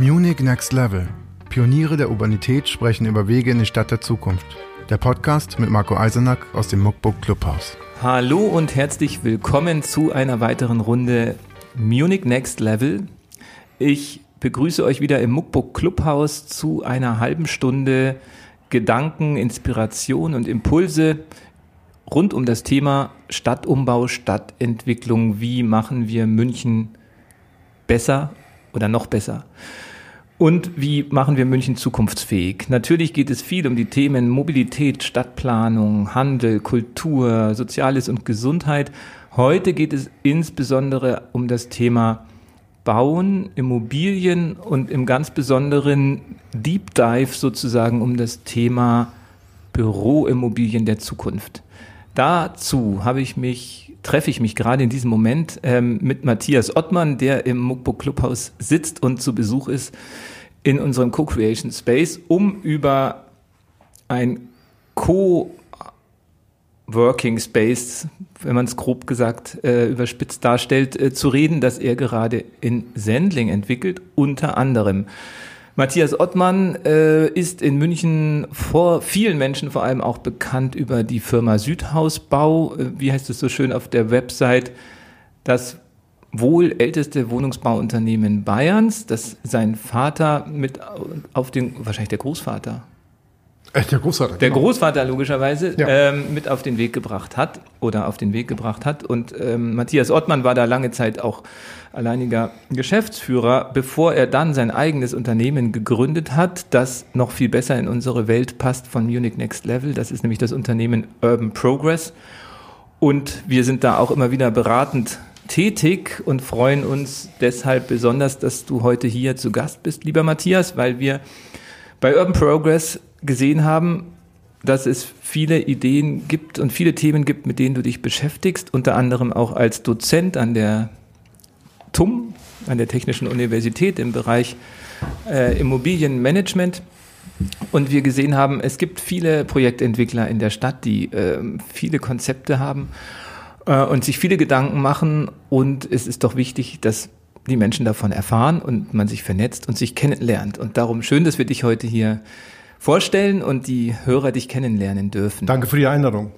Munich Next Level. Pioniere der Urbanität sprechen über Wege in die Stadt der Zukunft. Der Podcast mit Marco Eisenack aus dem Muckbook Clubhaus. Hallo und herzlich willkommen zu einer weiteren Runde Munich Next Level. Ich begrüße euch wieder im Muckbook Clubhaus zu einer halben Stunde Gedanken, Inspiration und Impulse rund um das Thema Stadtumbau, Stadtentwicklung. Wie machen wir München besser oder noch besser? Und wie machen wir München zukunftsfähig? Natürlich geht es viel um die Themen Mobilität, Stadtplanung, Handel, Kultur, Soziales und Gesundheit. Heute geht es insbesondere um das Thema Bauen, Immobilien und im ganz besonderen Deep Dive sozusagen um das Thema Büroimmobilien der Zukunft. Dazu habe ich mich, treffe ich mich gerade in diesem Moment ähm, mit Matthias Ottmann, der im Muckbook Clubhaus sitzt und zu Besuch ist in unserem Co-Creation Space, um über ein Co-Working Space, wenn man es grob gesagt äh, überspitzt darstellt, äh, zu reden, das er gerade in Sendling entwickelt, unter anderem. Matthias Ottmann äh, ist in München vor vielen Menschen vor allem auch bekannt über die Firma Südhausbau. Äh, wie heißt es so schön auf der Website? Das wohl älteste Wohnungsbauunternehmen Bayerns, das sein Vater mit auf den, wahrscheinlich der Großvater. Äh, der Großvater. Der genau. Großvater logischerweise ja. ähm, mit auf den Weg gebracht hat oder auf den Weg gebracht hat. Und ähm, Matthias Ottmann war da lange Zeit auch alleiniger Geschäftsführer, bevor er dann sein eigenes Unternehmen gegründet hat, das noch viel besser in unsere Welt passt von Munich Next Level. Das ist nämlich das Unternehmen Urban Progress. Und wir sind da auch immer wieder beratend tätig und freuen uns deshalb besonders, dass du heute hier zu Gast bist, lieber Matthias, weil wir bei Urban Progress gesehen haben, dass es viele Ideen gibt und viele Themen gibt, mit denen du dich beschäftigst, unter anderem auch als Dozent an der TUM, an der Technischen Universität im Bereich äh, Immobilienmanagement. Und wir gesehen haben, es gibt viele Projektentwickler in der Stadt, die äh, viele Konzepte haben äh, und sich viele Gedanken machen. Und es ist doch wichtig, dass die Menschen davon erfahren und man sich vernetzt und sich kennenlernt. Und darum schön, dass wir dich heute hier vorstellen und die Hörer dich kennenlernen dürfen. Danke für die Einladung.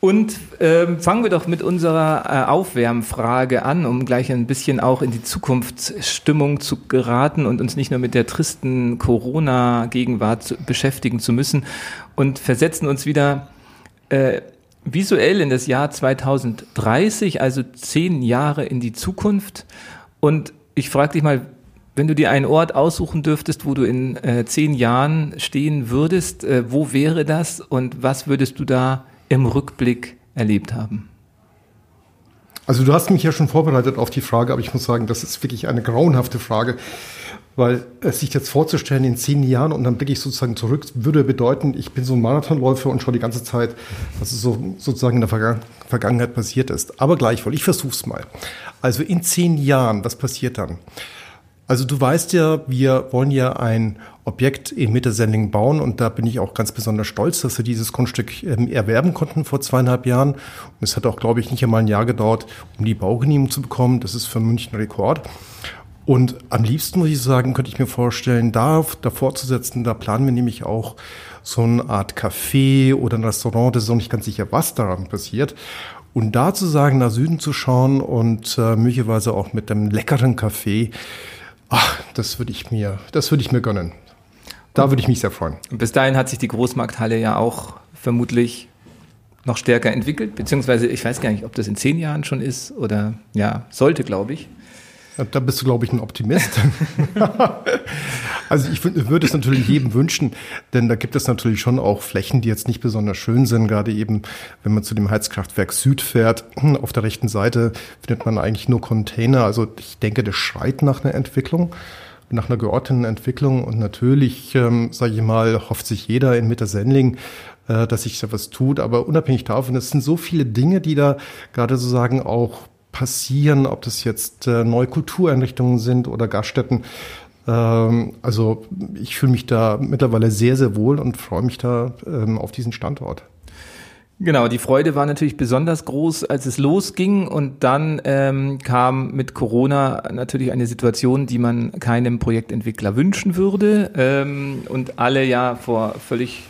Und ähm, fangen wir doch mit unserer äh, Aufwärmfrage an, um gleich ein bisschen auch in die Zukunftsstimmung zu geraten und uns nicht nur mit der tristen Corona-Gegenwart beschäftigen zu müssen und versetzen uns wieder äh, visuell in das Jahr 2030, also zehn Jahre in die Zukunft. Und ich frage dich mal, wenn du dir einen Ort aussuchen dürftest, wo du in äh, zehn Jahren stehen würdest, äh, wo wäre das und was würdest du da im Rückblick erlebt haben? Also du hast mich ja schon vorbereitet auf die Frage, aber ich muss sagen, das ist wirklich eine grauenhafte Frage. Weil es sich jetzt vorzustellen in zehn Jahren und dann blicke ich sozusagen zurück, würde bedeuten, ich bin so ein Marathonläufer und schaue die ganze Zeit, was so sozusagen in der Vergangen Vergangenheit passiert ist. Aber gleichwohl, ich versuche es mal. Also in zehn Jahren, was passiert dann? Also du weißt ja, wir wollen ja ein Objekt in Mittersendling bauen und da bin ich auch ganz besonders stolz, dass wir dieses Grundstück ähm, erwerben konnten vor zweieinhalb Jahren. Und es hat auch, glaube ich, nicht einmal ein Jahr gedauert, um die Baugenehmigung zu bekommen. Das ist für München Rekord. Und am liebsten, muss ich sagen, könnte ich mir vorstellen, da davor zu setzen, da planen wir nämlich auch so eine Art Café oder ein Restaurant, das ist auch nicht ganz sicher, was daran passiert. Und da zu sagen, nach Süden zu schauen und äh, möglicherweise auch mit einem leckeren Kaffee, ach, das würde ich mir, das würde ich mir gönnen. Da würde ich mich sehr freuen. Und bis dahin hat sich die Großmarkthalle ja auch vermutlich noch stärker entwickelt, beziehungsweise ich weiß gar nicht, ob das in zehn Jahren schon ist oder ja, sollte, glaube ich. Da bist du, glaube ich, ein Optimist. also ich würde es natürlich jedem wünschen, denn da gibt es natürlich schon auch Flächen, die jetzt nicht besonders schön sind. Gerade eben, wenn man zu dem Heizkraftwerk Süd fährt, auf der rechten Seite findet man eigentlich nur Container. Also ich denke, das schreit nach einer Entwicklung nach einer geordneten Entwicklung und natürlich, ähm, sage ich mal, hofft sich jeder in Mitte-Sendling, äh, dass sich da was tut. Aber unabhängig davon, es sind so viele Dinge, die da gerade sozusagen auch passieren, ob das jetzt äh, neue Kultureinrichtungen sind oder Gaststätten. Ähm, also ich fühle mich da mittlerweile sehr, sehr wohl und freue mich da ähm, auf diesen Standort. Genau, die Freude war natürlich besonders groß, als es losging und dann ähm, kam mit Corona natürlich eine Situation, die man keinem Projektentwickler wünschen würde ähm, und alle ja vor völlig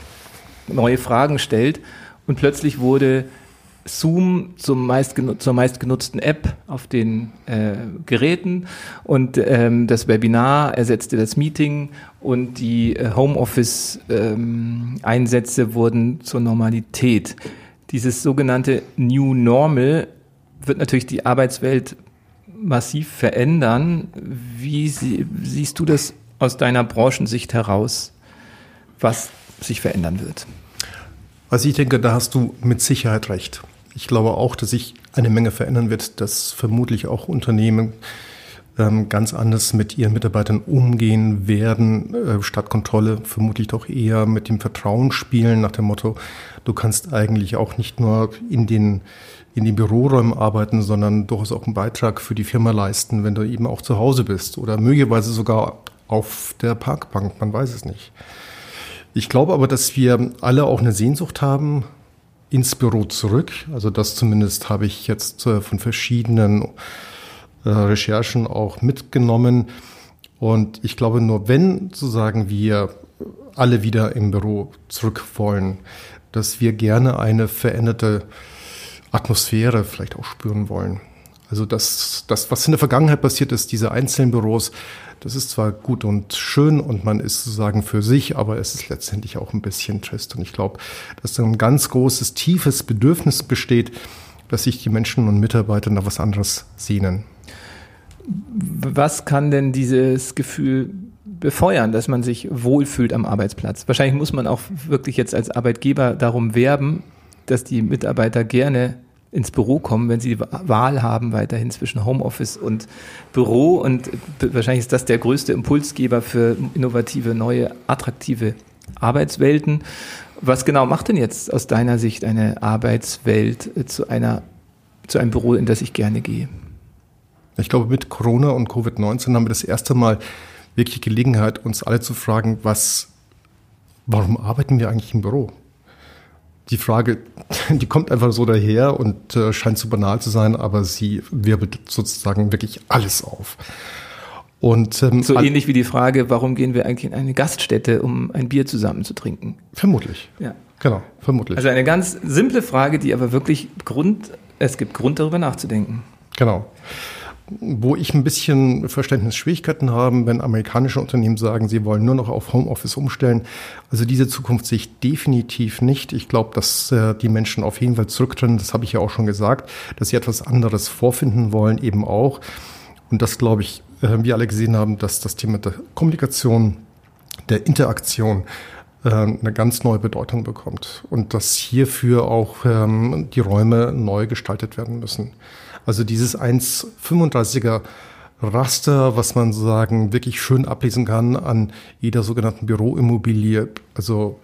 neue Fragen stellt und plötzlich wurde Zoom zum meist zur meistgenutzten App auf den äh, Geräten und ähm, das Webinar ersetzte das Meeting und die äh, Homeoffice-Einsätze ähm, wurden zur Normalität. Dieses sogenannte New Normal wird natürlich die Arbeitswelt massiv verändern. Wie sie, siehst du das aus deiner Branchensicht heraus, was sich verändern wird? Also ich denke, da hast du mit Sicherheit recht. Ich glaube auch, dass sich eine Menge verändern wird, dass vermutlich auch Unternehmen ähm, ganz anders mit ihren Mitarbeitern umgehen werden, äh, statt Kontrolle vermutlich doch eher mit dem Vertrauen spielen, nach dem Motto, du kannst eigentlich auch nicht nur in den in den Büroräumen arbeiten, sondern durchaus auch einen Beitrag für die Firma leisten, wenn du eben auch zu Hause bist oder möglicherweise sogar auf der Parkbank, man weiß es nicht. Ich glaube aber, dass wir alle auch eine Sehnsucht haben ins Büro zurück. Also das zumindest habe ich jetzt äh, von verschiedenen äh, Recherchen auch mitgenommen. Und ich glaube, nur wenn sozusagen wir alle wieder im Büro zurück wollen, dass wir gerne eine veränderte Atmosphäre vielleicht auch spüren wollen. Also das, das, was in der Vergangenheit passiert ist, diese einzelnen Büros, das ist zwar gut und schön und man ist sozusagen für sich, aber es ist letztendlich auch ein bisschen trist. Und ich glaube, dass ein ganz großes, tiefes Bedürfnis besteht, dass sich die Menschen und Mitarbeiter nach was anderes sehnen. Was kann denn dieses Gefühl befeuern, dass man sich wohlfühlt am Arbeitsplatz? Wahrscheinlich muss man auch wirklich jetzt als Arbeitgeber darum werben, dass die Mitarbeiter gerne ins Büro kommen, wenn sie die Wahl haben weiterhin zwischen Homeoffice und Büro. Und wahrscheinlich ist das der größte Impulsgeber für innovative, neue, attraktive Arbeitswelten. Was genau macht denn jetzt aus deiner Sicht eine Arbeitswelt zu einer, zu einem Büro, in das ich gerne gehe? Ich glaube, mit Corona und Covid-19 haben wir das erste Mal wirklich Gelegenheit, uns alle zu fragen, was, warum arbeiten wir eigentlich im Büro? Die Frage, die kommt einfach so daher und äh, scheint zu banal zu sein, aber sie wirbelt sozusagen wirklich alles auf. Und, ähm, so ähnlich wie die Frage, warum gehen wir eigentlich in eine Gaststätte, um ein Bier zusammen zu trinken? Vermutlich. Ja. Genau, vermutlich. Also eine ganz simple Frage, die aber wirklich Grund, es gibt Grund darüber nachzudenken. Genau wo ich ein bisschen Verständnisschwierigkeiten habe, wenn amerikanische Unternehmen sagen, sie wollen nur noch auf Homeoffice umstellen. Also diese Zukunft sehe ich definitiv nicht. Ich glaube, dass äh, die Menschen auf jeden Fall zurücktreten. Das habe ich ja auch schon gesagt, dass sie etwas anderes vorfinden wollen, eben auch. Und das glaube ich, äh, wir alle gesehen haben, dass das Thema der Kommunikation, der Interaktion äh, eine ganz neue Bedeutung bekommt und dass hierfür auch ähm, die Räume neu gestaltet werden müssen. Also dieses 1,35er Raster, was man sozusagen wirklich schön ablesen kann an jeder sogenannten Büroimmobilie. Also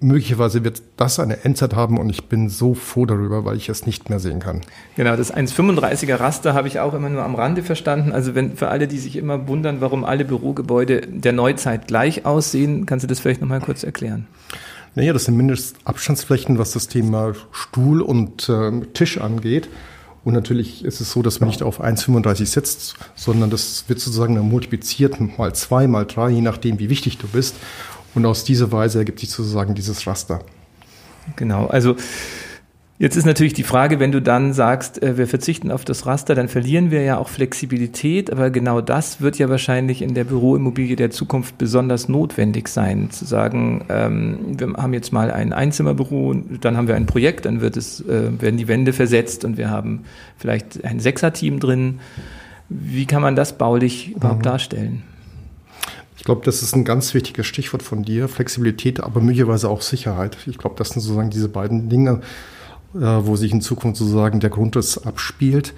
möglicherweise wird das eine Endzeit haben und ich bin so froh darüber, weil ich es nicht mehr sehen kann. Genau, das 1,35er Raster habe ich auch immer nur am Rande verstanden. Also wenn für alle, die sich immer wundern, warum alle Bürogebäude der Neuzeit gleich aussehen, kannst du das vielleicht nochmal kurz erklären? Naja, das sind Mindestabstandsflächen, was das Thema Stuhl und äh, Tisch angeht. Und natürlich ist es so, dass man nicht auf 1,35 setzt, sondern das wird sozusagen dann multipliziert mal zwei, mal drei, je nachdem, wie wichtig du bist. Und aus dieser Weise ergibt sich sozusagen dieses Raster. Genau, also Jetzt ist natürlich die Frage, wenn du dann sagst, äh, wir verzichten auf das Raster, dann verlieren wir ja auch Flexibilität, aber genau das wird ja wahrscheinlich in der Büroimmobilie der Zukunft besonders notwendig sein, zu sagen, ähm, wir haben jetzt mal ein Einzimmerbüro, dann haben wir ein Projekt, dann wird es, äh, werden die Wände versetzt und wir haben vielleicht ein Sechser-Team drin. Wie kann man das baulich überhaupt mhm. darstellen? Ich glaube, das ist ein ganz wichtiges Stichwort von dir, Flexibilität, aber möglicherweise auch Sicherheit. Ich glaube, das sind sozusagen diese beiden Dinge, äh, wo sich in Zukunft sozusagen der Grundriss abspielt.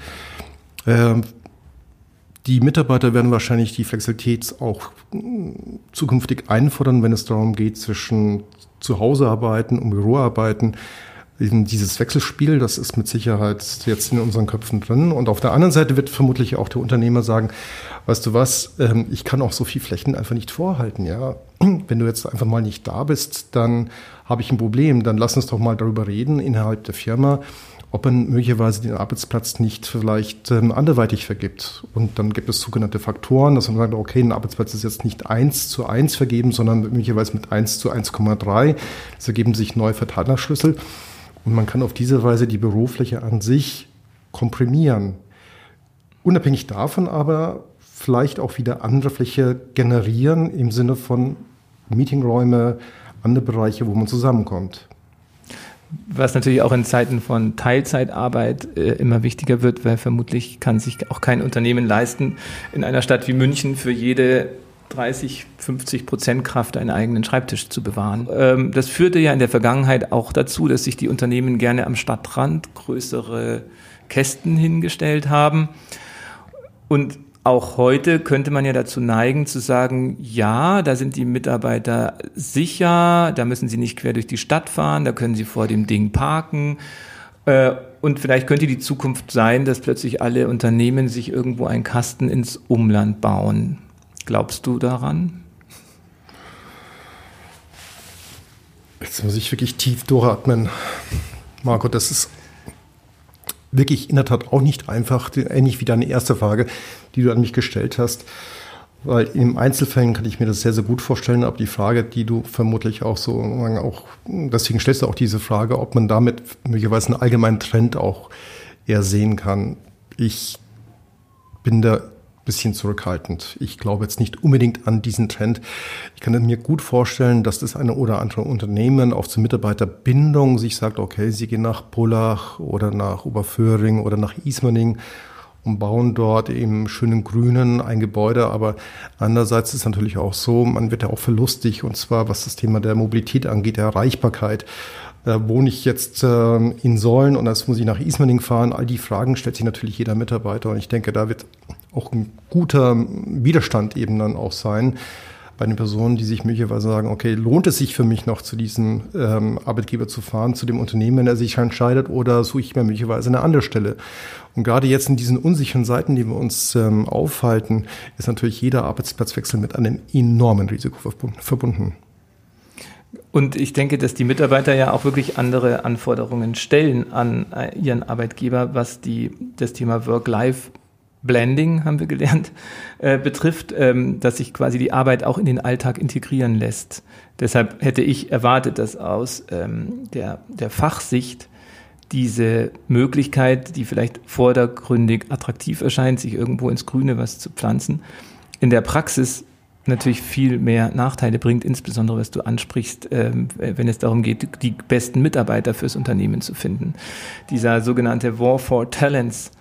Ähm, die Mitarbeiter werden wahrscheinlich die Flexibilität auch mm, zukünftig einfordern, wenn es darum geht, zwischen zu Hause arbeiten und Büro arbeiten eben dieses Wechselspiel, das ist mit Sicherheit jetzt in unseren Köpfen drin. Und auf der anderen Seite wird vermutlich auch der Unternehmer sagen, weißt du was, ähm, ich kann auch so viel Flächen einfach nicht vorhalten, ja. Wenn du jetzt einfach mal nicht da bist, dann habe ich ein Problem. Dann lass uns doch mal darüber reden innerhalb der Firma, ob man möglicherweise den Arbeitsplatz nicht vielleicht ähm, anderweitig vergibt. Und dann gibt es sogenannte Faktoren, dass man sagt, okay, ein Arbeitsplatz ist jetzt nicht eins zu eins vergeben, sondern möglicherweise mit eins zu 1,3. Es ergeben sich neue Verteilerschlüssel. Und man kann auf diese Weise die Bürofläche an sich komprimieren. Unabhängig davon aber vielleicht auch wieder andere Fläche generieren im Sinne von Meetingräume, andere Bereiche, wo man zusammenkommt. Was natürlich auch in Zeiten von Teilzeitarbeit äh, immer wichtiger wird, weil vermutlich kann sich auch kein Unternehmen leisten, in einer Stadt wie München für jede 30, 50 Prozent Kraft einen eigenen Schreibtisch zu bewahren. Ähm, das führte ja in der Vergangenheit auch dazu, dass sich die Unternehmen gerne am Stadtrand größere Kästen hingestellt haben. Und auch heute könnte man ja dazu neigen zu sagen, ja, da sind die Mitarbeiter sicher, da müssen sie nicht quer durch die Stadt fahren, da können sie vor dem Ding parken. Äh, und vielleicht könnte die Zukunft sein, dass plötzlich alle Unternehmen sich irgendwo einen Kasten ins Umland bauen. Glaubst du daran? Jetzt muss ich wirklich tief durchatmen. Marco, das ist wirklich in der Tat auch nicht einfach, ähnlich wie deine erste Frage, die du an mich gestellt hast. Weil im Einzelfällen kann ich mir das sehr, sehr gut vorstellen, aber die Frage, die du vermutlich auch so, auch, deswegen stellst du auch diese Frage, ob man damit möglicherweise einen allgemeinen Trend auch eher sehen kann. Ich bin da bisschen zurückhaltend. Ich glaube jetzt nicht unbedingt an diesen Trend. Ich kann mir gut vorstellen, dass das eine oder andere Unternehmen auch zur Mitarbeiterbindung sich sagt, okay, sie gehen nach Pullach oder nach Oberföhring oder nach Ismaning und bauen dort im schönen Grünen ein Gebäude. Aber andererseits ist natürlich auch so, man wird ja auch verlustig und zwar was das Thema der Mobilität angeht, der Erreichbarkeit. Da wohne ich jetzt äh, in Säulen und jetzt muss ich nach Ismaning fahren. All die Fragen stellt sich natürlich jeder Mitarbeiter und ich denke, da wird auch ein guter Widerstand eben dann auch sein bei den Personen, die sich möglicherweise sagen, okay, lohnt es sich für mich noch zu diesem ähm, Arbeitgeber zu fahren, zu dem Unternehmen, wenn er sich entscheidet, oder suche ich mir möglicherweise eine andere Stelle? Und gerade jetzt in diesen unsicheren Seiten, die wir uns ähm, aufhalten, ist natürlich jeder Arbeitsplatzwechsel mit einem enormen Risiko verbunden. Und ich denke, dass die Mitarbeiter ja auch wirklich andere Anforderungen stellen an äh, ihren Arbeitgeber, was die, das Thema Work-Life Blending, haben wir gelernt, äh, betrifft, ähm, dass sich quasi die Arbeit auch in den Alltag integrieren lässt. Deshalb hätte ich erwartet, dass aus ähm, der, der Fachsicht diese Möglichkeit, die vielleicht vordergründig attraktiv erscheint, sich irgendwo ins Grüne was zu pflanzen, in der Praxis natürlich viel mehr Nachteile bringt, insbesondere was du ansprichst, ähm, wenn es darum geht, die besten Mitarbeiter fürs Unternehmen zu finden. Dieser sogenannte War for Talents,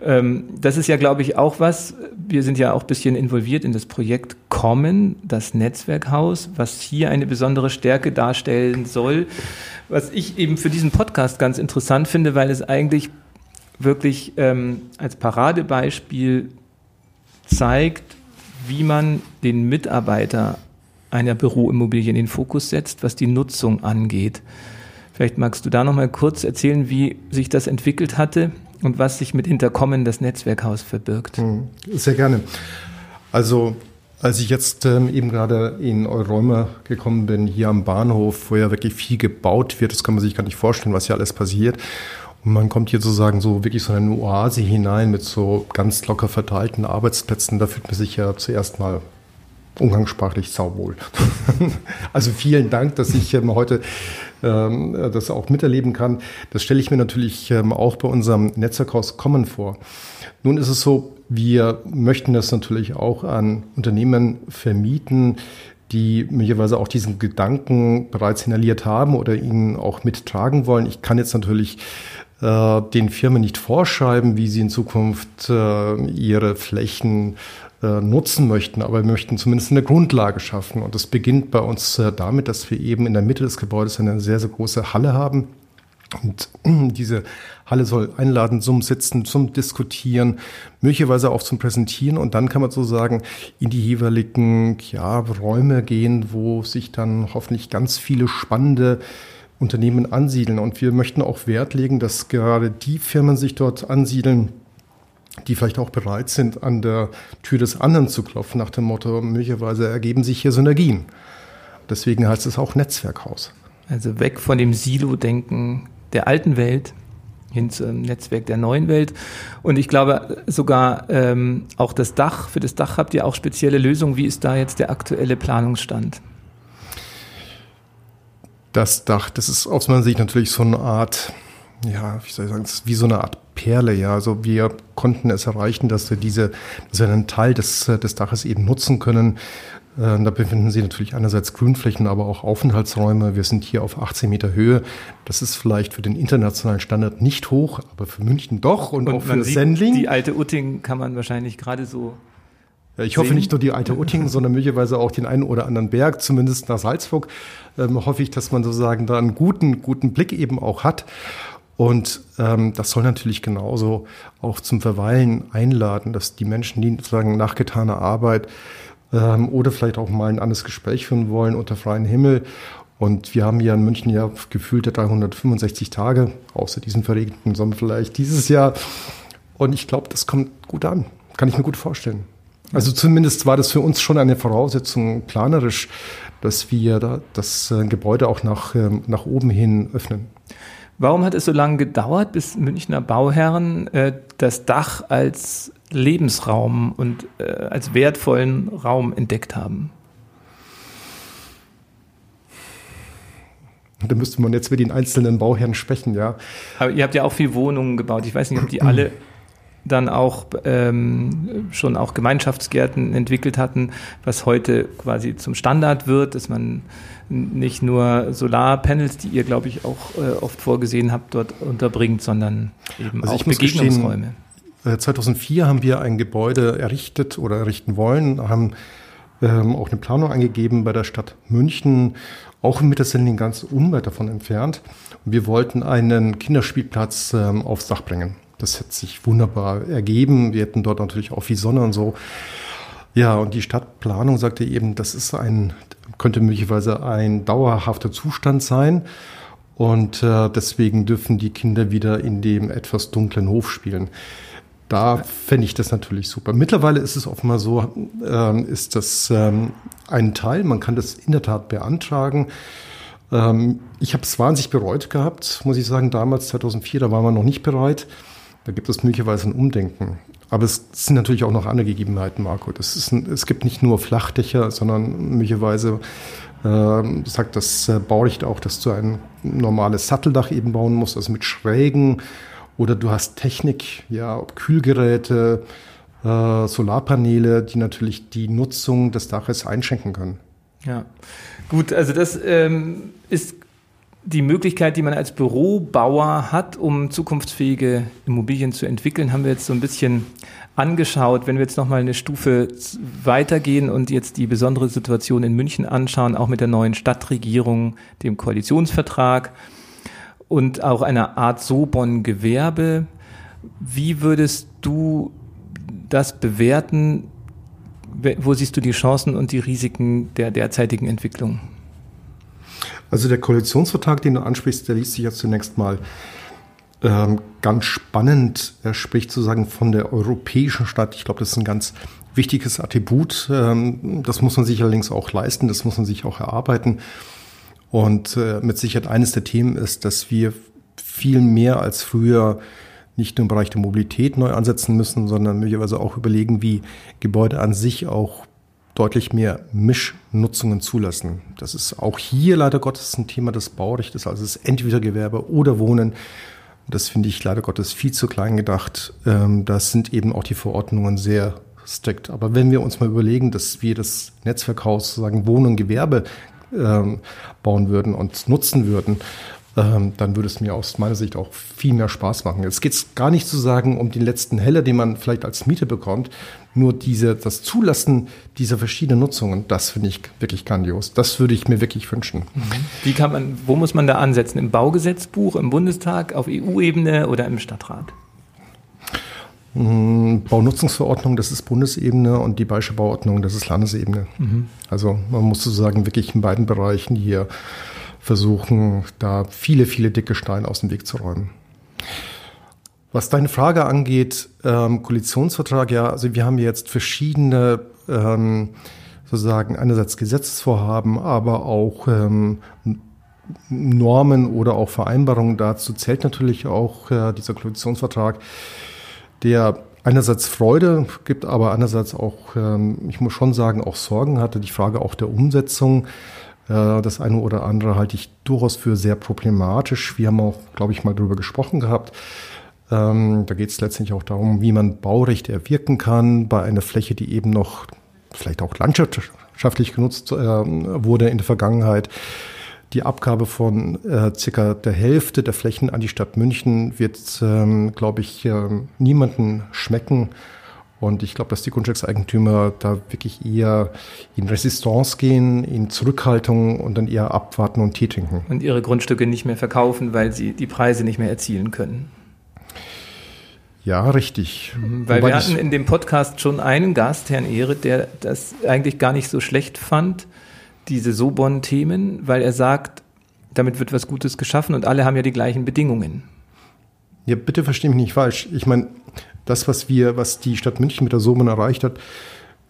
das ist ja, glaube ich, auch was. Wir sind ja auch ein bisschen involviert in das Projekt Common, das Netzwerkhaus, was hier eine besondere Stärke darstellen soll. Was ich eben für diesen Podcast ganz interessant finde, weil es eigentlich wirklich ähm, als Paradebeispiel zeigt, wie man den Mitarbeiter einer Büroimmobilie in den Fokus setzt, was die Nutzung angeht. Vielleicht magst du da noch mal kurz erzählen, wie sich das entwickelt hatte und was sich mit Interkommen das Netzwerkhaus verbirgt. Hm, sehr gerne. Also als ich jetzt ähm, eben gerade in eure Räume gekommen bin, hier am Bahnhof, wo ja wirklich viel gebaut wird, das kann man sich gar nicht vorstellen, was hier alles passiert. Und man kommt hier sozusagen so wirklich so eine Oase hinein mit so ganz locker verteilten Arbeitsplätzen. Da fühlt man sich ja zuerst mal umgangssprachlich sauwohl. also vielen Dank, dass ich ähm, heute ähm, das auch miterleben kann. Das stelle ich mir natürlich ähm, auch bei unserem Netzwerkhaus Common vor. Nun ist es so, wir möchten das natürlich auch an Unternehmen vermieten, die möglicherweise auch diesen Gedanken bereits inhaliert haben oder ihn auch mittragen wollen. Ich kann jetzt natürlich äh, den Firmen nicht vorschreiben, wie sie in Zukunft äh, ihre Flächen äh, nutzen möchten, aber wir möchten zumindest eine Grundlage schaffen. Und das beginnt bei uns äh, damit, dass wir eben in der Mitte des Gebäudes eine sehr, sehr große Halle haben. Und diese Halle soll einladen zum Sitzen, zum Diskutieren, möglicherweise auch zum Präsentieren. Und dann kann man sozusagen in die jeweiligen ja, Räume gehen, wo sich dann hoffentlich ganz viele spannende Unternehmen ansiedeln. Und wir möchten auch Wert legen, dass gerade die Firmen sich dort ansiedeln, die vielleicht auch bereit sind, an der Tür des anderen zu klopfen, nach dem Motto, möglicherweise ergeben sich hier Synergien. Deswegen heißt es auch Netzwerkhaus. Also weg von dem Silo-Denken der alten Welt hin zum Netzwerk der neuen Welt. Und ich glaube sogar ähm, auch das Dach, für das Dach habt ihr auch spezielle Lösungen. Wie ist da jetzt der aktuelle Planungsstand? Das Dach, das ist aus meiner Sicht natürlich so eine Art, ja, wie soll ich sagen, wie so eine Art Perle, ja. Also wir konnten es erreichen, dass wir diese, dass wir einen Teil des, des Daches eben nutzen können äh, da befinden sich natürlich einerseits Grünflächen, aber auch Aufenthaltsräume. Wir sind hier auf 18 Meter Höhe. Das ist vielleicht für den internationalen Standard nicht hoch, aber für München doch und, und auch für Sendling. Die alte Utting kann man wahrscheinlich gerade so. Ich hoffe nicht nur die alte Utting, sondern möglicherweise auch den einen oder anderen Berg, zumindest nach Salzburg. Ähm, hoffe ich, dass man sozusagen da einen guten, guten Blick eben auch hat. Und ähm, das soll natürlich genauso auch zum Verweilen einladen, dass die Menschen, die sozusagen nach getaner Arbeit ähm, oder vielleicht auch mal ein anderes Gespräch führen wollen unter freiem Himmel. Und wir haben hier in München ja gefühlte 365 Tage, außer diesen verregneten Sommer vielleicht dieses Jahr. Und ich glaube, das kommt gut an. Kann ich mir gut vorstellen. Also zumindest war das für uns schon eine Voraussetzung planerisch, dass wir da das äh, Gebäude auch nach, ähm, nach oben hin öffnen. Warum hat es so lange gedauert, bis Münchner Bauherren äh, das Dach als Lebensraum und äh, als wertvollen Raum entdeckt haben? Da müsste man jetzt mit den einzelnen Bauherren sprechen, ja. Aber ihr habt ja auch viel Wohnungen gebaut. Ich weiß nicht, ob die alle dann auch ähm, schon auch Gemeinschaftsgärten entwickelt hatten, was heute quasi zum Standard wird, dass man nicht nur Solarpanels, die ihr, glaube ich, auch äh, oft vorgesehen habt, dort unterbringt, sondern eben also auch Begegnungsräume. Gestehen, 2004 haben wir ein Gebäude errichtet oder errichten wollen, haben ähm, auch eine Planung angegeben bei der Stadt München, auch im Mittersendling ganz unweit davon entfernt. wir wollten einen Kinderspielplatz ähm, aufs Dach bringen. Das hat sich wunderbar ergeben. Wir hätten dort natürlich auch viel Sonne und so. Ja, und die Stadtplanung sagte eben, das ist ein, könnte möglicherweise ein dauerhafter Zustand sein. Und äh, deswegen dürfen die Kinder wieder in dem etwas dunklen Hof spielen. Da fände ich das natürlich super. Mittlerweile ist es offenbar so, ähm, ist das ähm, ein Teil, man kann das in der Tat beantragen. Ähm, ich habe es wahnsinnig bereut gehabt, muss ich sagen, damals 2004, da waren wir noch nicht bereit. Da gibt es möglicherweise ein Umdenken. Aber es sind natürlich auch noch andere Gegebenheiten, Marco. Ein, es gibt nicht nur Flachdächer, sondern möglicherweise äh, sagt das äh, Baurecht auch, dass du ein normales Satteldach eben bauen musst, also mit Schrägen. Oder du hast Technik, ja, ob Kühlgeräte, äh, Solarpaneele, die natürlich die Nutzung des Daches einschränken können. Ja, gut, also das ähm, ist die Möglichkeit, die man als Bürobauer hat, um zukunftsfähige Immobilien zu entwickeln, haben wir jetzt so ein bisschen angeschaut. Wenn wir jetzt nochmal eine Stufe weitergehen und jetzt die besondere Situation in München anschauen, auch mit der neuen Stadtregierung, dem Koalitionsvertrag und auch einer Art Sobon-Gewerbe, wie würdest du das bewerten? Wo siehst du die Chancen und die Risiken der derzeitigen Entwicklung? Also der Koalitionsvertrag, den du ansprichst, der liest sich ja zunächst mal ähm, ganz spannend. Er spricht sozusagen von der europäischen Stadt. Ich glaube, das ist ein ganz wichtiges Attribut. Ähm, das muss man sich allerdings auch leisten, das muss man sich auch erarbeiten. Und äh, mit Sicherheit eines der Themen ist, dass wir viel mehr als früher nicht nur im Bereich der Mobilität neu ansetzen müssen, sondern möglicherweise auch überlegen, wie Gebäude an sich auch deutlich mehr Mischnutzungen zulassen. Das ist auch hier leider Gottes ein Thema des Baurechts, also es ist entweder Gewerbe oder Wohnen. Das finde ich leider Gottes viel zu klein gedacht. Ähm, das sind eben auch die Verordnungen sehr strikt. Aber wenn wir uns mal überlegen, dass wir das Netzwerkhaus sozusagen Wohnen und Gewerbe ähm, bauen würden und nutzen würden, ähm, dann würde es mir aus meiner Sicht auch viel mehr Spaß machen. Es geht gar nicht zu sagen um den letzten Heller, den man vielleicht als Miete bekommt, nur diese, das Zulassen dieser verschiedenen Nutzungen, das finde ich wirklich grandios. Das würde ich mir wirklich wünschen. Mhm. Wie kann man, wo muss man da ansetzen? Im Baugesetzbuch, im Bundestag, auf EU-Ebene oder im Stadtrat? Mhm, Baunutzungsverordnung, das ist Bundesebene und die Bayerische Bauordnung, das ist Landesebene. Mhm. Also man muss sozusagen wirklich in beiden Bereichen hier versuchen, da viele, viele dicke Steine aus dem Weg zu räumen. Was deine Frage angeht, ähm, Koalitionsvertrag, ja, also wir haben jetzt verschiedene ähm, sozusagen einerseits Gesetzesvorhaben, aber auch ähm, Normen oder auch Vereinbarungen dazu zählt natürlich auch äh, dieser Koalitionsvertrag, der einerseits Freude gibt, aber andererseits auch, ähm, ich muss schon sagen, auch Sorgen hatte. Die Frage auch der Umsetzung. Äh, das eine oder andere halte ich durchaus für sehr problematisch. Wir haben auch, glaube ich, mal darüber gesprochen gehabt. Ähm, da geht es letztendlich auch darum, wie man Baurechte erwirken kann bei einer Fläche, die eben noch vielleicht auch landschaftlich genutzt äh, wurde in der Vergangenheit. Die Abgabe von äh, circa der Hälfte der Flächen an die Stadt München wird, ähm, glaube ich, äh, niemanden schmecken. Und ich glaube, dass die Grundstückseigentümer da wirklich eher in Resistance gehen, in Zurückhaltung und dann eher abwarten und Tee trinken. Und ihre Grundstücke nicht mehr verkaufen, weil sie die Preise nicht mehr erzielen können. Ja, richtig. Mhm, weil Wobei wir hatten in dem Podcast schon einen Gast, Herrn Ehre, der das eigentlich gar nicht so schlecht fand, diese Sobon-Themen, weil er sagt, damit wird was Gutes geschaffen und alle haben ja die gleichen Bedingungen. Ja, bitte verstehe mich nicht falsch. Ich meine, das, was wir, was die Stadt München mit der Sobon erreicht hat,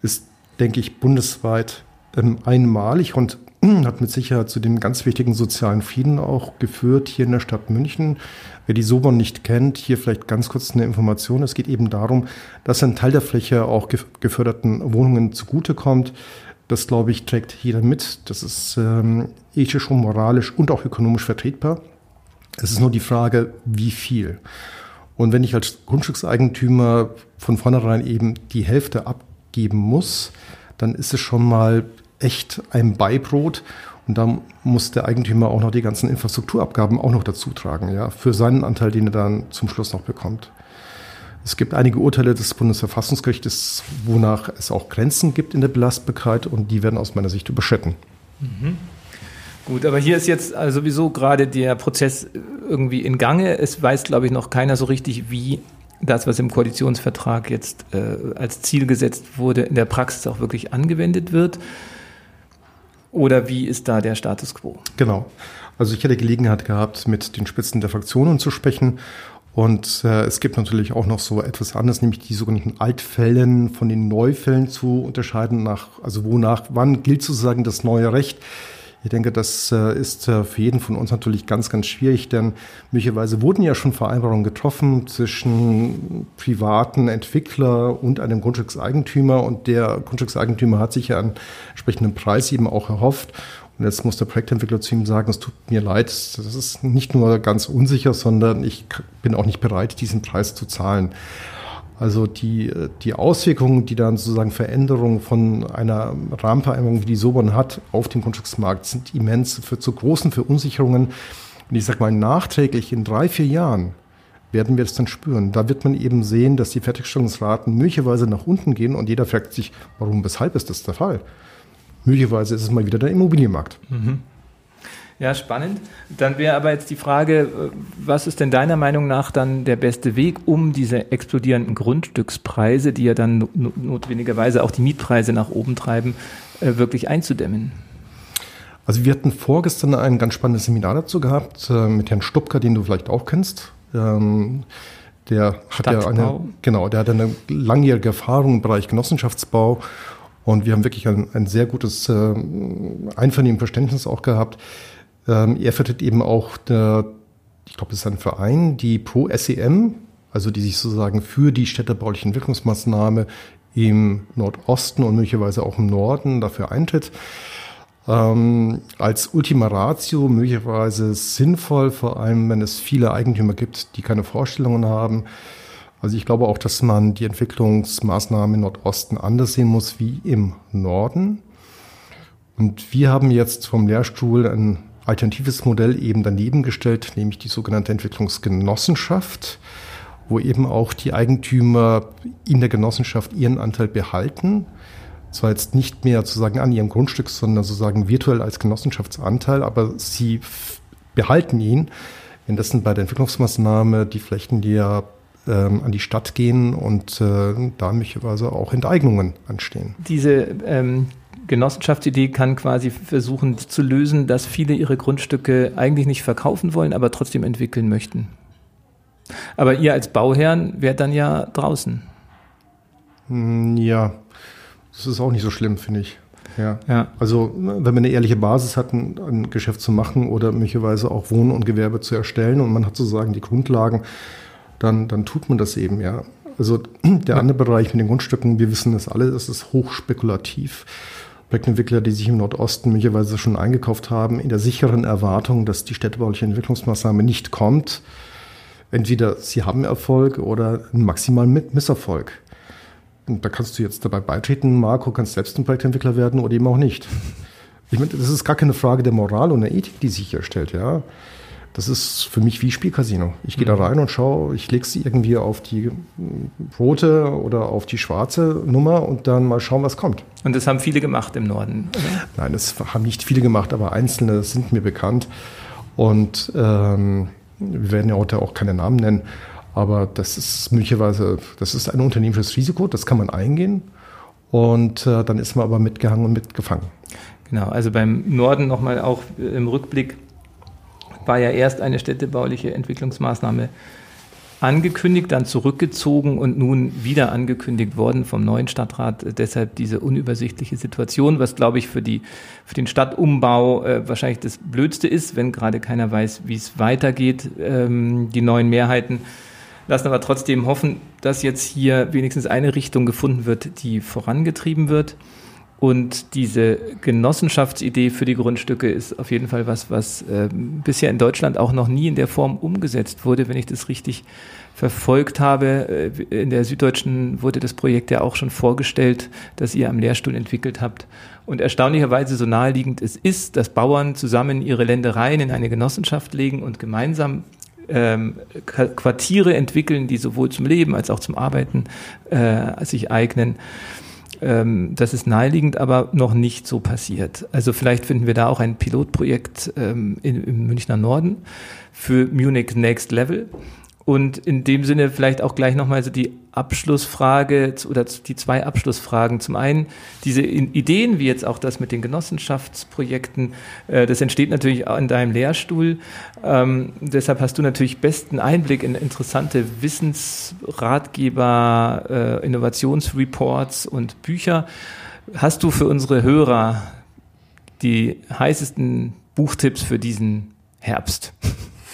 ist, denke ich, bundesweit ähm, einmalig und hat mit Sicherheit zu dem ganz wichtigen sozialen Frieden auch geführt hier in der Stadt München. Wer die Sobon nicht kennt, hier vielleicht ganz kurz eine Information. Es geht eben darum, dass ein Teil der Fläche auch geförderten Wohnungen zugutekommt. Das, glaube ich, trägt jeder mit. Das ist ähm, ethisch und moralisch und auch ökonomisch vertretbar. Es ist nur die Frage, wie viel. Und wenn ich als Grundstückseigentümer von vornherein eben die Hälfte abgeben muss, dann ist es schon mal echt ein Beibrot. Und da muss der Eigentümer auch noch die ganzen Infrastrukturabgaben auch noch dazu tragen, ja, für seinen Anteil, den er dann zum Schluss noch bekommt. Es gibt einige Urteile des Bundesverfassungsgerichtes, wonach es auch Grenzen gibt in der Belastbarkeit und die werden aus meiner Sicht überschritten. Mhm. Gut, aber hier ist jetzt also sowieso gerade der Prozess irgendwie in Gange. Es weiß, glaube ich, noch keiner so richtig, wie das, was im Koalitionsvertrag jetzt äh, als Ziel gesetzt wurde, in der Praxis auch wirklich angewendet wird. Oder wie ist da der Status quo? Genau. Also ich hatte Gelegenheit gehabt, mit den Spitzen der Fraktionen zu sprechen und äh, es gibt natürlich auch noch so etwas anderes, nämlich die sogenannten Altfällen von den Neufällen zu unterscheiden, nach, also wonach, wann gilt sozusagen das neue Recht. Ich denke, das äh, ist äh, für jeden von uns natürlich ganz, ganz schwierig, denn möglicherweise wurden ja schon Vereinbarungen getroffen zwischen privaten Entwickler und einem Grundstückseigentümer und der Grundstückseigentümer hat sich ja einen entsprechenden Preis eben auch erhofft. Und jetzt muss der Projektentwickler zu ihm sagen, es tut mir leid, das ist nicht nur ganz unsicher, sondern ich bin auch nicht bereit, diesen Preis zu zahlen. Also die, die Auswirkungen, die dann sozusagen Veränderungen von einer Rahmenvereinbarung wie die Sobon hat auf den Grundstücksmarkt, sind immens für zu großen Verunsicherungen. Und ich sage mal, nachträglich in drei, vier Jahren werden wir das dann spüren. Da wird man eben sehen, dass die Fertigstellungsraten möglicherweise nach unten gehen und jeder fragt sich, warum, weshalb ist das der Fall? möglicherweise ist es mal wieder der Immobilienmarkt. Mhm. Ja, spannend. Dann wäre aber jetzt die Frage, was ist denn deiner Meinung nach dann der beste Weg, um diese explodierenden Grundstückspreise, die ja dann notwendigerweise auch die Mietpreise nach oben treiben, äh, wirklich einzudämmen? Also wir hatten vorgestern ein ganz spannendes Seminar dazu gehabt äh, mit Herrn Stupka, den du vielleicht auch kennst. Ähm, der hat ja eine, genau, der hat eine langjährige Erfahrung im Bereich Genossenschaftsbau und wir haben wirklich ein, ein sehr gutes äh, Einvernehmen, Verständnis auch gehabt. Ähm, er vertritt eben auch, der, ich glaube, es ist ein Verein, die Pro SEM, also die sich sozusagen für die städtebauliche Entwicklungsmaßnahme im Nordosten und möglicherweise auch im Norden dafür eintritt. Ähm, als Ultima Ratio möglicherweise sinnvoll, vor allem wenn es viele Eigentümer gibt, die keine Vorstellungen haben, also ich glaube auch, dass man die Entwicklungsmaßnahmen im Nordosten anders sehen muss wie im Norden. Und wir haben jetzt vom Lehrstuhl ein alternatives Modell eben daneben gestellt, nämlich die sogenannte Entwicklungsgenossenschaft, wo eben auch die Eigentümer in der Genossenschaft ihren Anteil behalten. Zwar jetzt nicht mehr sozusagen an ihrem Grundstück, sondern sozusagen virtuell als Genossenschaftsanteil, aber sie behalten ihn. Das bei der Entwicklungsmaßnahme die Flächen, die ja ähm, an die Stadt gehen und äh, da möglicherweise auch Enteignungen anstehen. Diese ähm, Genossenschaftsidee kann quasi versuchen zu lösen, dass viele ihre Grundstücke eigentlich nicht verkaufen wollen, aber trotzdem entwickeln möchten. Aber ihr als Bauherrn wärt dann ja draußen. Hm, ja, das ist auch nicht so schlimm, finde ich. Ja. ja. Also, wenn man eine ehrliche Basis hat, ein, ein, Geschäft zu machen oder möglicherweise auch Wohnen und Gewerbe zu erstellen und man hat sozusagen die Grundlagen, dann, dann tut man das eben, ja. Also, der andere Bereich mit den Grundstücken, wir wissen das alle, das ist hochspekulativ. Projektentwickler, die sich im Nordosten möglicherweise schon eingekauft haben, in der sicheren Erwartung, dass die städtebauliche Entwicklungsmaßnahme nicht kommt. Entweder sie haben Erfolg oder einen maximalen Misserfolg. Und da kannst du jetzt dabei beitreten, Marco, kannst selbst ein Projektentwickler werden oder eben auch nicht. Ich meine, das ist gar keine Frage der Moral und der Ethik, die sich hier stellt, ja. Das ist für mich wie Spielcasino. Ich gehe da mhm. rein und schaue, ich lege sie irgendwie auf die rote oder auf die schwarze Nummer und dann mal schauen, was kommt. Und das haben viele gemacht im Norden, oder? Nein, das haben nicht viele gemacht, aber einzelne sind mir bekannt. Und ähm, wir werden ja heute auch keine Namen nennen. Aber das ist möglicherweise, das ist ein unternehmerisches Risiko, das kann man eingehen. Und äh, dann ist man aber mitgehangen und mitgefangen. Genau, also beim Norden nochmal auch im Rückblick war ja erst eine städtebauliche Entwicklungsmaßnahme angekündigt, dann zurückgezogen und nun wieder angekündigt worden vom neuen Stadtrat. Deshalb diese unübersichtliche Situation, was glaube ich für, die, für den Stadtumbau äh, wahrscheinlich das Blödste ist, wenn gerade keiner weiß, wie es weitergeht. Ähm, die neuen Mehrheiten lassen aber trotzdem hoffen, dass jetzt hier wenigstens eine Richtung gefunden wird, die vorangetrieben wird. Und diese Genossenschaftsidee für die Grundstücke ist auf jeden Fall was, was äh, bisher in Deutschland auch noch nie in der Form umgesetzt wurde, wenn ich das richtig verfolgt habe. Äh, in der Süddeutschen wurde das Projekt ja auch schon vorgestellt, das ihr am Lehrstuhl entwickelt habt. Und erstaunlicherweise so naheliegend es ist, dass Bauern zusammen ihre Ländereien in eine Genossenschaft legen und gemeinsam ähm, Quartiere entwickeln, die sowohl zum Leben als auch zum Arbeiten äh, sich eignen. Ähm, das ist naheliegend, aber noch nicht so passiert. Also vielleicht finden wir da auch ein Pilotprojekt ähm, in, im Münchner Norden für Munich Next Level. Und in dem Sinne vielleicht auch gleich nochmal so die Abschlussfrage oder die zwei Abschlussfragen. Zum einen diese Ideen, wie jetzt auch das mit den Genossenschaftsprojekten, äh, das entsteht natürlich auch in deinem Lehrstuhl. Ähm, deshalb hast du natürlich besten Einblick in interessante Wissensratgeber, äh, Innovationsreports und Bücher. Hast du für unsere Hörer die heißesten Buchtipps für diesen Herbst?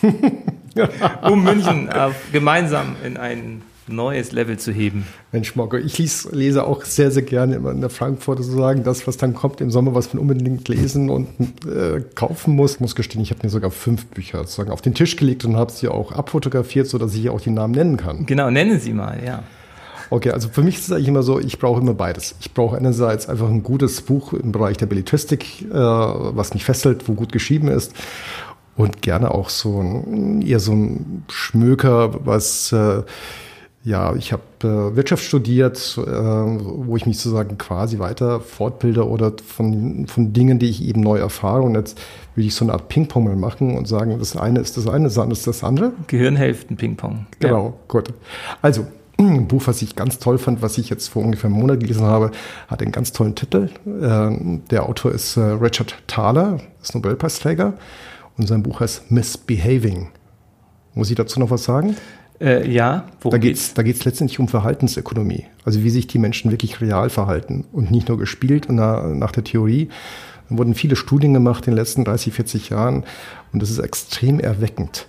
um München auf, gemeinsam in ein neues Level zu heben. Mensch, Marco, ich lies, lese auch sehr, sehr gerne immer in der Frankfurter sozusagen das, was dann kommt im Sommer, was man unbedingt lesen und äh, kaufen muss. Ich muss gestehen, ich habe mir sogar fünf Bücher sozusagen auf den Tisch gelegt und habe sie auch abfotografiert, sodass ich auch die Namen nennen kann. Genau, nennen Sie mal, ja. Okay, also für mich ist es eigentlich immer so, ich brauche immer beides. Ich brauche einerseits einfach ein gutes Buch im Bereich der Belletristik, äh, was mich fesselt, wo gut geschrieben ist und gerne auch so ein, eher so ein Schmöker, was äh, ja, ich habe äh, Wirtschaft studiert, äh, wo ich mich sozusagen quasi weiter fortbilde oder von, von Dingen, die ich eben neu erfahre. Und jetzt würde ich so eine Art Ping-Pong mal machen und sagen, das eine ist das eine, das andere ist das andere. Gehirnhälften-Ping-Pong. Genau, ja. gut. Also, ein Buch, was ich ganz toll fand, was ich jetzt vor ungefähr einem Monat gelesen habe, hat einen ganz tollen Titel. Äh, der Autor ist äh, Richard Thaler, ist Nobelpreisträger. Und sein Buch heißt Misbehaving. Muss ich dazu noch was sagen? Äh, ja, worum da geht es da geht's letztendlich um Verhaltensökonomie. Also wie sich die Menschen wirklich real verhalten und nicht nur gespielt und nach, nach der Theorie. Da wurden viele Studien gemacht in den letzten 30, 40 Jahren und das ist extrem erweckend,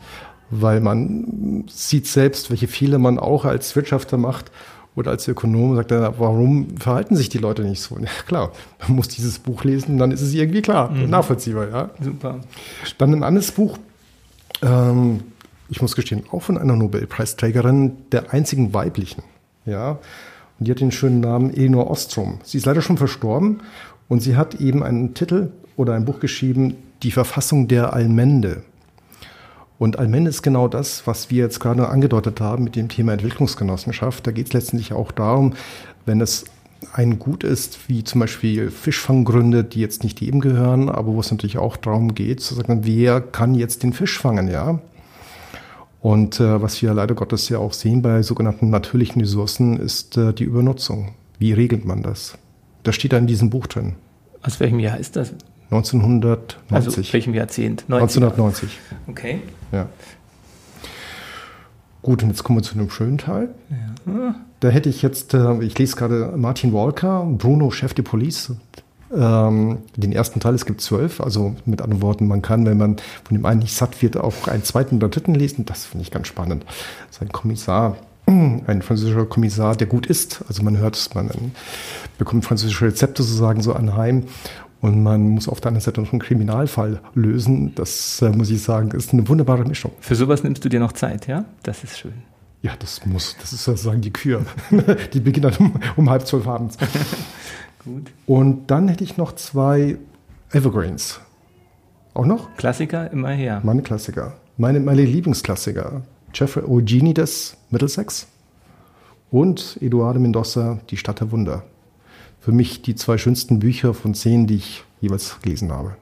weil man sieht selbst, welche Fehler man auch als Wirtschafter macht oder als Ökonom sagt er, warum verhalten sich die Leute nicht so? Ja, klar, man muss dieses Buch lesen, dann ist es irgendwie klar, mhm. nachvollziehbar. Ja? Super. Dann ein anderes Buch, ähm, ich muss gestehen, auch von einer Nobelpreisträgerin, der einzigen weiblichen. Ja? Und die hat den schönen Namen Elinor Ostrom. Sie ist leider schon verstorben und sie hat eben einen Titel oder ein Buch geschrieben, Die Verfassung der Allmende. Und Allmende ist genau das, was wir jetzt gerade angedeutet haben mit dem Thema Entwicklungsgenossenschaft. Da geht es letztendlich auch darum, wenn es ein Gut ist, wie zum Beispiel Fischfanggründe, die jetzt nicht jedem gehören, aber wo es natürlich auch darum geht, zu sagen, wer kann jetzt den Fisch fangen, ja? Und äh, was wir leider Gottes ja auch sehen bei sogenannten natürlichen Ressourcen, ist äh, die Übernutzung. Wie regelt man das? Das steht da in diesem Buch drin. Aus welchem Jahr ist das? 1990. Also welchem Jahrzehnt? 1990. Okay. Ja. Gut, und jetzt kommen wir zu einem schönen Teil. Ja. Da hätte ich jetzt, äh, ich lese gerade Martin Walker, Bruno, Chef de Police. Ähm, den ersten Teil, es gibt zwölf, also mit anderen Worten, man kann, wenn man von dem einen nicht satt wird, auch einen zweiten oder dritten lesen. Das finde ich ganz spannend. Sein Kommissar, ein französischer Kommissar, der gut ist. Also man hört, man bekommt französische Rezepte sozusagen so anheim und man muss auf der anderen Seite noch einen Kriminalfall lösen. Das äh, muss ich sagen, ist eine wunderbare Mischung. Für sowas nimmst du dir noch Zeit, ja? Das ist schön. Ja, das muss, das ist sozusagen die Kür. die beginnt dann um, um halb zwölf abends. Gut. Und dann hätte ich noch zwei Evergreens. Auch noch? Klassiker immer her. Meine Klassiker. Meine, meine Lieblingsklassiker. Jeffrey Eugenides, Middlesex. Und Eduardo Mendoza, Die Stadt der Wunder für mich die zwei schönsten Bücher von zehn, die ich jeweils gelesen habe.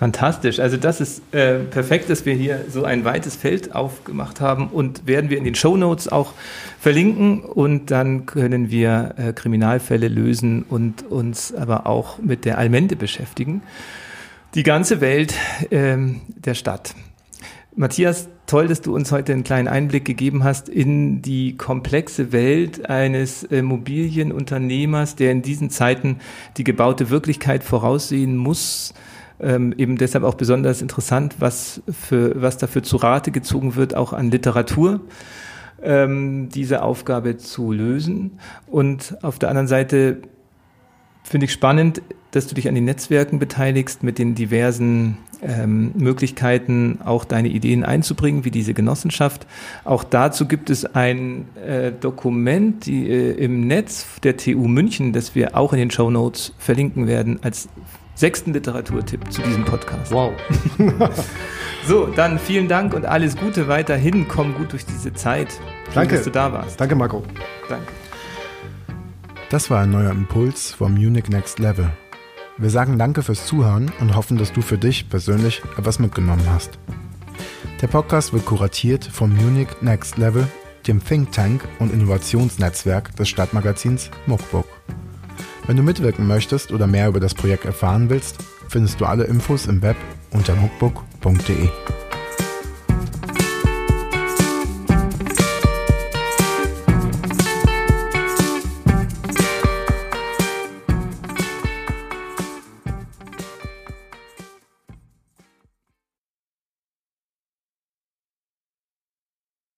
Fantastisch. Also das ist äh, perfekt, dass wir hier so ein weites Feld aufgemacht haben und werden wir in den Show Notes auch verlinken und dann können wir äh, Kriminalfälle lösen und uns aber auch mit der Almende beschäftigen. Die ganze Welt äh, der Stadt. Matthias, toll, dass du uns heute einen kleinen Einblick gegeben hast in die komplexe Welt eines Immobilienunternehmers, der in diesen Zeiten die gebaute Wirklichkeit voraussehen muss. Ähm, eben deshalb auch besonders interessant, was, für, was dafür zu Rate gezogen wird, auch an Literatur, ähm, diese Aufgabe zu lösen. Und auf der anderen Seite finde ich spannend, dass du dich an den Netzwerken beteiligst mit den diversen ähm, Möglichkeiten, auch deine Ideen einzubringen, wie diese Genossenschaft. Auch dazu gibt es ein äh, Dokument die, äh, im Netz der TU München, das wir auch in den Show Notes verlinken werden, als sechsten Literaturtipp zu diesem Podcast. Wow. so, dann vielen Dank und alles Gute weiterhin. Komm gut durch diese Zeit. Schön, Danke, dass du da warst. Danke, Marco. Danke. Das war ein neuer Impuls vom Munich Next Level. Wir sagen danke fürs Zuhören und hoffen, dass du für dich persönlich etwas mitgenommen hast. Der Podcast wird kuratiert vom Munich Next Level, dem Think Tank und Innovationsnetzwerk des Stadtmagazins Muckbook. Wenn du mitwirken möchtest oder mehr über das Projekt erfahren willst, findest du alle Infos im Web unter muckbook.de.